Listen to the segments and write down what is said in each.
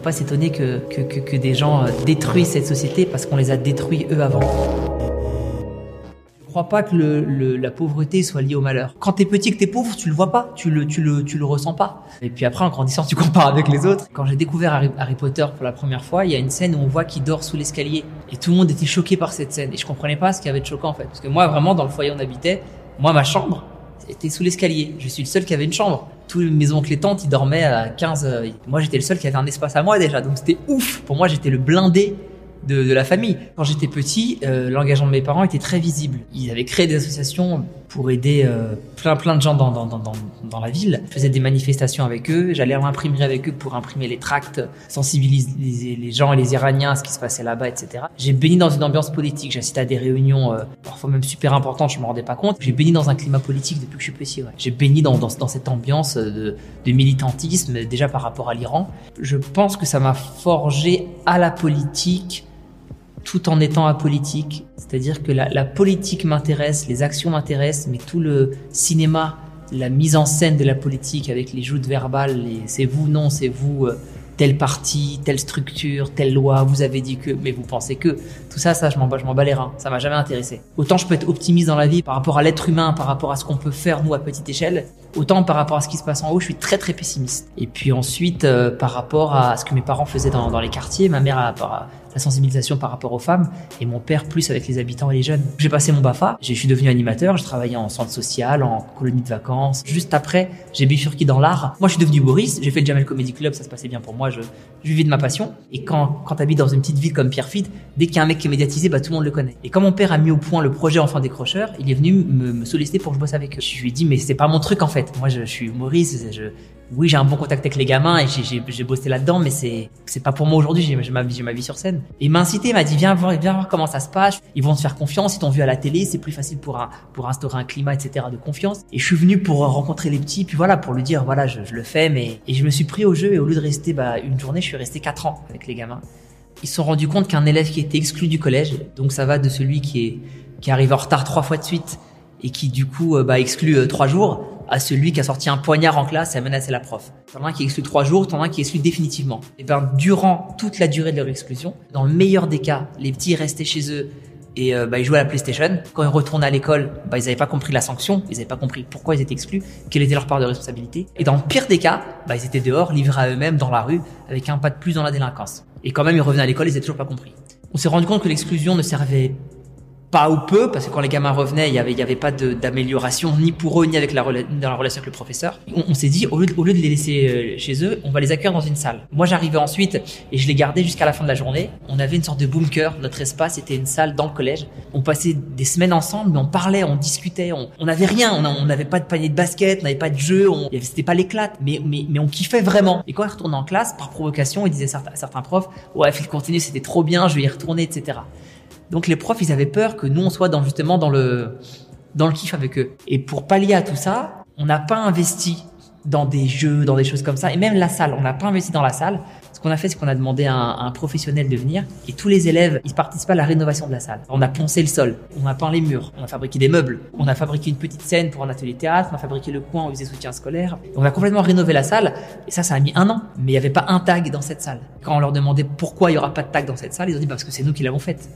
faut pas s'étonner que, que, que, des gens euh, détruisent cette société parce qu'on les a détruits eux avant. Je crois pas que le, le, la pauvreté soit liée au malheur? Quand t'es petit, que t'es pauvre, tu le vois pas, tu le, tu le, tu le ressens pas. Et puis après, en grandissant, tu compares avec les autres. Quand j'ai découvert Harry, Harry Potter pour la première fois, il y a une scène où on voit qu'il dort sous l'escalier. Et tout le monde était choqué par cette scène. Et je comprenais pas ce qu'il y avait de choquant en fait. Parce que moi, vraiment, dans le foyer où on habitait, moi, ma chambre était sous l'escalier. Je suis le seul qui avait une chambre. Tous mes oncles et tantes, ils dormaient à 15. euh, Moi, j'étais le seul qui avait un espace à moi déjà. Donc c'était ouf. Pour moi, j'étais le blindé de, de la famille. Quand j'étais petit, euh, l'engagement de mes parents était très visible. Ils avaient créé des associations pour aider euh, plein plein de gens dans, dans, dans, dans, la ville. Je faisais des manifestations avec eux, j'allais à l'imprimerie avec eux pour imprimer les tracts, sensibiliser les gens et les Iraniens à ce qui se passait là-bas, etc. J'ai béni dans une ambiance politique, j'ai assisté à des réunions euh, parfois même super importantes, je me rendais pas compte. J'ai béni dans un climat politique depuis que je suis petit. Ouais. J'ai béni dans, cette ambiance de, de militantisme, déjà par rapport à l'Iran. Je pense que ça m'a forgé à la politique tout en étant apolitique. C'est-à-dire que la, politique m'intéresse, les actions m'intéressent, mais tout le cinéma, la mise en scène de la politique avec les joutes verbales, les c'est vous, non, c'est vous, euh, tel parti, telle structure, telle loi, vous avez dit que, mais vous pensez que. Tout ça, ça, je m'en bats, je m'en bats les reins. Ça m'a jamais intéressé. Autant je peux être optimiste dans la vie par rapport à l'être humain, par rapport à ce qu'on peut faire, nous, à petite échelle, autant par rapport à ce qui se passe en haut, je suis très, très pessimiste. Et puis ensuite, euh, par rapport à ce que mes parents faisaient dans, dans les quartiers, ma mère a la sensibilisation par rapport aux femmes et mon père plus avec les habitants et les jeunes. J'ai passé mon BAFA, je suis devenu animateur, je travaillais en centre social, en colonie de vacances. Juste après, j'ai bifurqué dans l'art. Moi, je suis devenu Boris, j'ai fait le Jamel Comedy Club, ça se passait bien pour moi, je, vivais de ma passion. Et quand, quand t'habites dans une petite ville comme Pierrefitte, dès qu'il y a un mec qui est médiatisé, bah, tout le monde le connaît. Et quand mon père a mis au point le projet Enfant décrocheur, il est venu me, solliciter pour que je bosse avec eux. Je lui ai dit, mais c'est pas mon truc en fait. Moi, je, je suis humoriste, je, oui, j'ai un bon contact avec les gamins et j'ai bossé là-dedans, mais c'est c'est pas pour moi aujourd'hui. J'ai ma vie, sur scène. Et il m'a incité, il m'a dit viens voir, viens voir comment ça se passe. Ils vont te faire confiance. Ils t'ont vu à la télé, c'est plus facile pour pour instaurer un climat, etc. de confiance. Et je suis venu pour rencontrer les petits, puis voilà, pour lui dire voilà, je, le fais, mais et je me suis pris au jeu et au lieu de rester bah, une journée, je suis resté quatre ans avec les gamins. Ils se sont rendus compte qu'un élève qui était exclu du collège, donc ça va de celui qui est qui arrive en retard trois fois de suite et qui du coup bah, exclut euh, trois jours à celui qui a sorti un poignard en classe et a menacé la prof. T'en as un qui est exclu trois jours, t'en as un qui est exclu définitivement. Et ben durant toute la durée de leur exclusion, dans le meilleur des cas, les petits restaient chez eux et euh, bah, ils jouaient à la PlayStation. Quand ils retournaient à l'école, bah, ils n'avaient pas compris la sanction, ils n'avaient pas compris pourquoi ils étaient exclus, quelle était leur part de responsabilité. Et dans le pire des cas, bah, ils étaient dehors, livrés à eux-mêmes dans la rue, avec un pas de plus dans la délinquance. Et quand même, ils revenaient à l'école, ils n'avaient toujours pas compris. On s'est rendu compte que l'exclusion ne servait pas ou peu, parce que quand les gamins revenaient, il y avait, il y avait pas d'amélioration ni pour eux ni avec la, dans la relation avec le professeur. On, s'est dit, au lieu, de, au lieu de les laisser euh, chez eux, on va les accueillir dans une salle. Moi, j'arrivais ensuite et je les gardais jusqu'à la fin de la journée. On avait une sorte de bunker. Notre espace était une salle dans le collège. On passait des semaines ensemble, mais on parlait, on discutait, on, on avait rien. On n'avait pas de panier de basket, on n'avait pas de jeu, c'était pas l'éclate, mais, mais, mais on kiffait vraiment. Et quand ils retournaient en classe, par provocation, ils disaient à certains, certains profs, ouais, fil continu, c'était trop bien, je vais y retourner, etc. Donc les profs, ils avaient peur que nous, on soit justement dans le, dans le kiff avec eux. Et pour pallier à tout ça, on n'a pas investi dans des jeux, dans des choses comme ça. Et même la salle, on n'a pas investi dans la salle. Ce qu'on a fait, c'est qu'on a demandé à un, professionnel de venir. Et tous les élèves, ils participent à la rénovation de la salle. On a poncé le sol, on a peint les murs, on a fabriqué des meubles, on a fabriqué une petite scène pour un atelier théâtre, on a fabriqué le coin où ils soutien scolaire. On a complètement rénové la salle. Et ça, ça a mis un an. Mais il n'y avait pas un tag dans cette salle. Quand on leur demandait pourquoi il n'y aura pas de tag dans cette salle, ils ont dit bah, parce que c'est nous qui l'avons faite.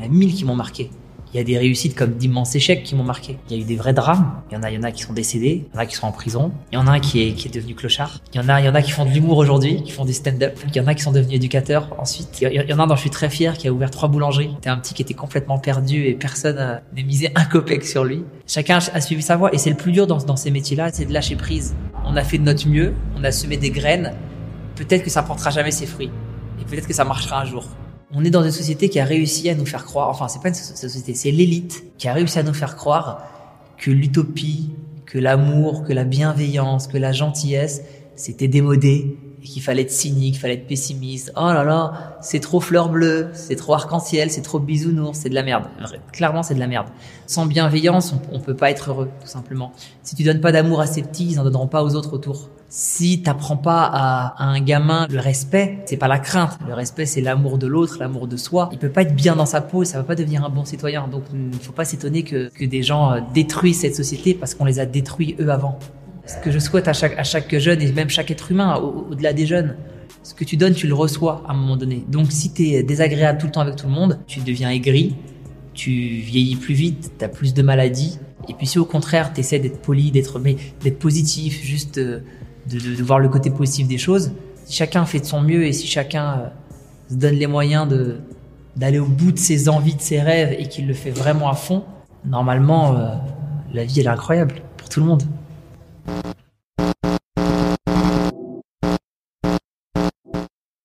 Il y en a mille qui m'ont marqué. Il y a des réussites comme d'immenses échecs qui m'ont marqué. Il y a eu des vrais drames. Il y en a, il y en a qui sont décédés. Il y en a qui sont en prison. Il y en a un qui est, qui est devenu clochard. Il y en a, il y en a qui font de l'humour aujourd'hui, qui font du stand-up. Il y en a qui sont devenus éducateurs ensuite. Il y en a un dont je suis très fier qui a ouvert trois boulangeries. C'était un petit qui était complètement perdu et personne n'a misé un copec sur lui. Chacun a suivi sa voie et c'est le plus dur dans, ces métiers-là, c'est de lâcher prise. On a fait de notre mieux. On a semé des graines. Peut-être que ça portera jamais ses fruits. Et peut-être que ça marchera un jour on est dans une société qui a réussi à nous faire croire, enfin c'est pas une société, c'est l'élite qui a réussi à nous faire croire que l'utopie, que l'amour, que la bienveillance, que la gentillesse, c'était démodé et qu'il fallait être cynique, fallait être pessimiste. Oh là là, c'est trop fleur bleue, c'est trop arc-en-ciel, c'est trop bisounours, c'est de la merde. Clairement, c'est de la merde. Sans bienveillance, on, on peut pas être heureux, tout simplement. Si tu donnes pas d'amour à ces petits, ils en donneront pas aux autres autour. Si t'apprends pas à, un gamin le respect, c'est pas la crainte. Le respect, c'est l'amour de l'autre, l'amour de soi. Il peut pas être bien dans sa peau, ça va pas devenir un bon citoyen. Donc, il faut pas s'étonner que, que des gens détruisent cette société parce qu'on les a détruits eux avant. Ce que je souhaite à chaque, jeune et même chaque être humain, au-delà des jeunes, ce que tu donnes, tu le reçois à un moment donné. Donc si tu es désagréable tout le temps avec tout le monde, tu deviens aigri, tu vieillis plus vite, tu as plus de maladies. Et puis si au contraire, tu essaies d'être poli, d'être positif, juste euh, de, voir le côté positif des choses, si chacun fait de son mieux et si chacun euh, se donne les moyens d'aller au bout de ses envies, de ses rêves et qu'il le fait vraiment à fond, normalement, euh, la vie elle est incroyable pour tout le monde.